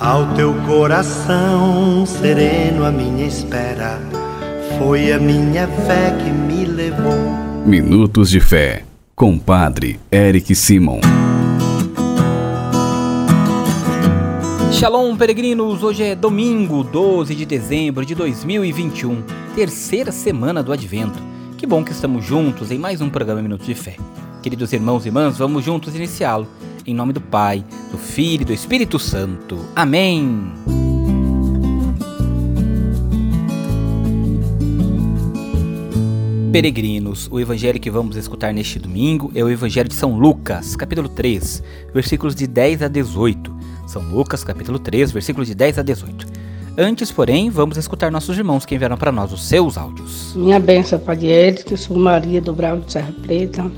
Ao teu coração sereno, a minha espera foi a minha fé que me levou. Minutos de Fé, com Padre Eric Simon. Shalom, peregrinos! Hoje é domingo, 12 de dezembro de 2021, terceira semana do Advento. Que bom que estamos juntos em mais um programa Minutos de Fé. Queridos irmãos e irmãs, vamos juntos iniciá-lo em nome do Pai, do Filho e do Espírito Santo. Amém. Peregrinos, o evangelho que vamos escutar neste domingo é o evangelho de São Lucas, capítulo 3, versículos de 10 a 18. São Lucas, capítulo 3, versículos de 10 a 18. Antes, porém, vamos escutar nossos irmãos que enviaram para nós os seus áudios. Minha benção, Padre Eric, eu sou Maria do Bravo de Serra Preta.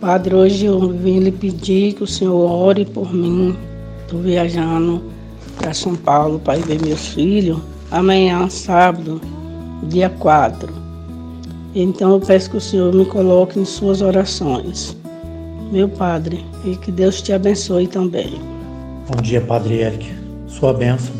Padre, hoje eu vim lhe pedir que o senhor ore por mim. Estou viajando para São Paulo para ir ver meus filhos. Amanhã, sábado, dia 4. Então eu peço que o senhor me coloque em suas orações. Meu Padre, e que Deus te abençoe também. Bom dia, Padre Eric. Sua bênção.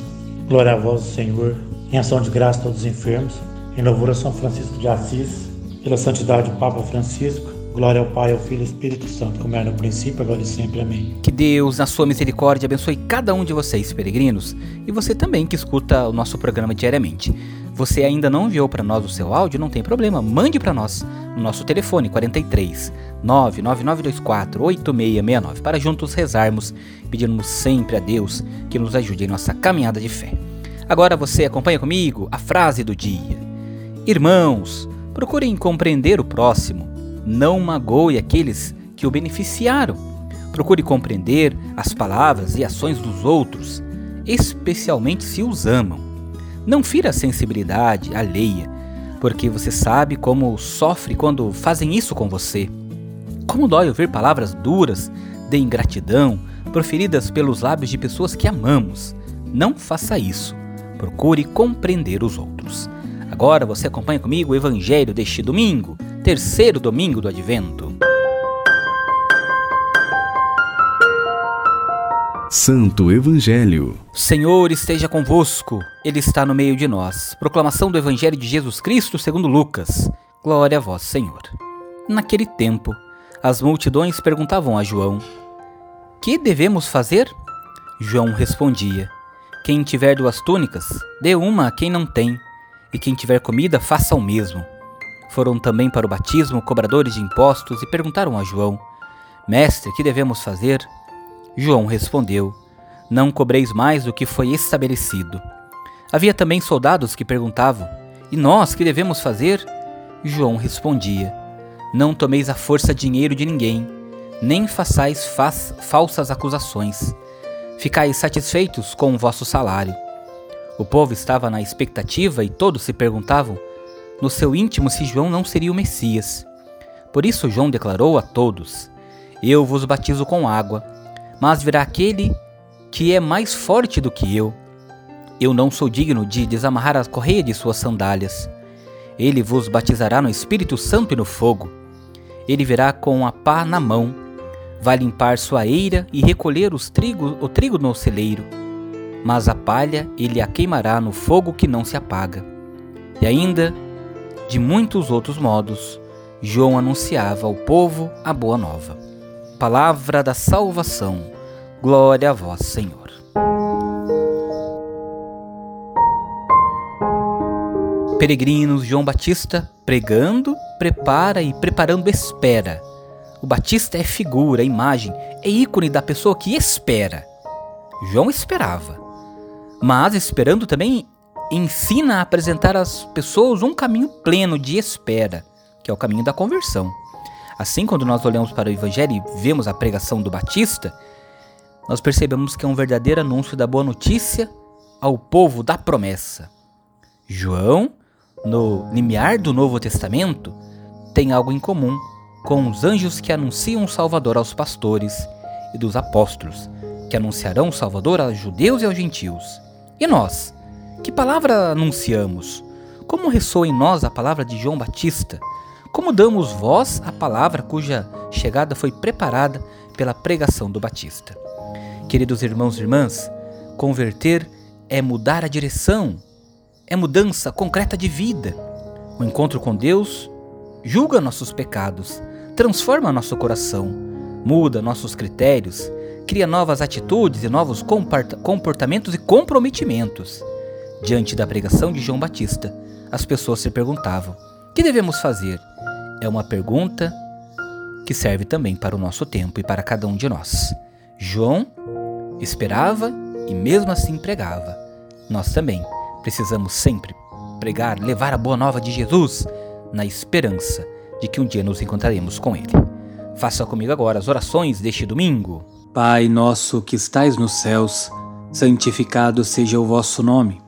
Glória a vós, Senhor. Em ação de graça a todos os enfermos. Em louvor a São Francisco de Assis. Pela santidade do Papa Francisco Glória ao Pai, ao Filho e ao Espírito Santo, como era no princípio, agora e sempre. Amém. Que Deus, na sua misericórdia, abençoe cada um de vocês, peregrinos, e você também que escuta o nosso programa diariamente. Você ainda não enviou para nós o seu áudio? Não tem problema, mande para nós no nosso telefone 43 99924 8669 para juntos rezarmos, pedindo sempre a Deus que nos ajude em nossa caminhada de fé. Agora você acompanha comigo a frase do dia. Irmãos, procurem compreender o próximo não magoe aqueles que o beneficiaram. Procure compreender as palavras e ações dos outros, especialmente se os amam. Não fira a sensibilidade alheia, porque você sabe como sofre quando fazem isso com você. Como dói ouvir palavras duras de ingratidão proferidas pelos lábios de pessoas que amamos. Não faça isso. Procure compreender os outros. Agora você acompanha comigo o Evangelho deste domingo, terceiro domingo do Advento. Santo Evangelho. Senhor esteja convosco, Ele está no meio de nós. Proclamação do Evangelho de Jesus Cristo segundo Lucas. Glória a vós, Senhor. Naquele tempo, as multidões perguntavam a João: Que devemos fazer? João respondia: Quem tiver duas túnicas, dê uma a quem não tem e quem tiver comida, faça o mesmo. Foram também para o batismo cobradores de impostos e perguntaram a João: Mestre, que devemos fazer? João respondeu: Não cobreis mais do que foi estabelecido. Havia também soldados que perguntavam: E nós, que devemos fazer? João respondia: Não tomeis à força dinheiro de ninguém, nem façais falsas acusações. Ficais satisfeitos com o vosso salário o povo estava na expectativa e todos se perguntavam no seu íntimo se João não seria o Messias. Por isso João declarou a todos: Eu vos batizo com água, mas virá aquele que é mais forte do que eu. Eu não sou digno de desamarrar a correia de suas sandálias. Ele vos batizará no Espírito Santo e no fogo. Ele virá com a pá na mão, vai limpar sua eira e recolher os trigo, o trigo no celeiro mas a palha ele a queimará no fogo que não se apaga. E ainda, de muitos outros modos, João anunciava ao povo a boa nova. Palavra da salvação. Glória a vós, Senhor. Peregrinos, João Batista pregando, prepara e preparando espera. O Batista é figura, imagem, é ícone da pessoa que espera. João esperava mas esperando também ensina a apresentar às pessoas um caminho pleno de espera, que é o caminho da conversão. Assim, quando nós olhamos para o Evangelho e vemos a pregação do Batista, nós percebemos que é um verdadeiro anúncio da boa notícia ao povo da promessa. João, no limiar do Novo Testamento, tem algo em comum com os anjos que anunciam o Salvador aos pastores e dos apóstolos, que anunciarão o Salvador aos judeus e aos gentios. E nós? Que palavra anunciamos? Como ressoa em nós a palavra de João Batista? Como damos voz à palavra cuja chegada foi preparada pela pregação do Batista? Queridos irmãos e irmãs, Converter é mudar a direção, é mudança concreta de vida. O encontro com Deus julga nossos pecados, transforma nosso coração, muda nossos critérios, cria novas atitudes e novos comportamentos e comprometimentos. Diante da pregação de João Batista, as pessoas se perguntavam: o que devemos fazer? É uma pergunta que serve também para o nosso tempo e para cada um de nós. João esperava e mesmo assim pregava. Nós também precisamos sempre pregar, levar a boa nova de Jesus na esperança de que um dia nos encontraremos com Ele. Faça comigo agora as orações deste domingo. Pai nosso que estais nos céus, santificado seja o vosso nome.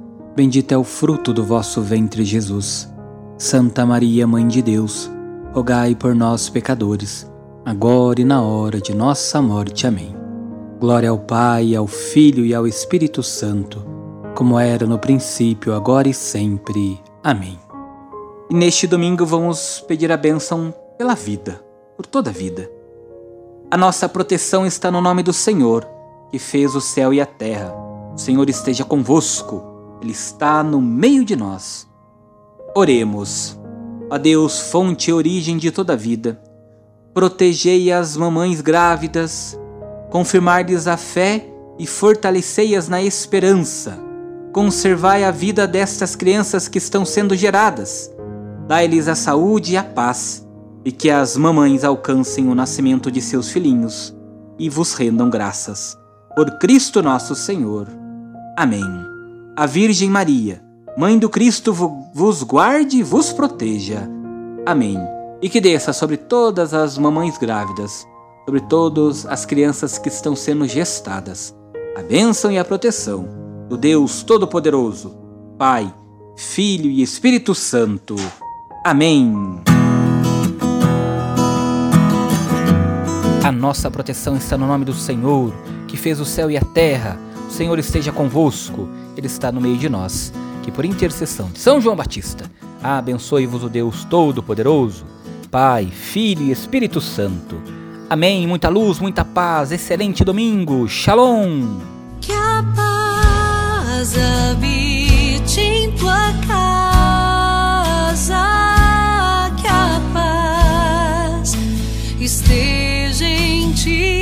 bendito é o fruto do vosso ventre, Jesus. Santa Maria, Mãe de Deus, rogai por nós, pecadores, agora e na hora de nossa morte. Amém. Glória ao Pai, ao Filho e ao Espírito Santo, como era no princípio, agora e sempre. Amém. E neste domingo vamos pedir a bênção pela vida, por toda a vida. A nossa proteção está no nome do Senhor que fez o céu e a terra. O Senhor esteja convosco, Ele está no meio de nós. Oremos. A Deus, fonte e origem de toda vida, protegei as mamães grávidas, confirmar-lhes a fé e fortalecei-as na esperança. Conservai a vida destas crianças que estão sendo geradas. Dai-lhes a saúde e a paz, e que as mamães alcancem o nascimento de seus filhinhos e vos rendam graças por Cristo nosso Senhor. Amém. A Virgem Maria, Mãe do Cristo, vos guarde e vos proteja. Amém. E que desça sobre todas as mamães grávidas, sobre todas as crianças que estão sendo gestadas, a bênção e a proteção do Deus Todo-Poderoso, Pai, Filho e Espírito Santo. Amém. A nossa proteção está no nome do Senhor que fez o céu e a terra. O Senhor esteja convosco, Ele está no meio de nós. Que por intercessão de São João Batista, abençoe-vos o Deus Todo-Poderoso, Pai, Filho e Espírito Santo. Amém. Muita luz, muita paz. Excelente domingo. Shalom. Que a paz habite em tua casa. Que a paz esteja em ti.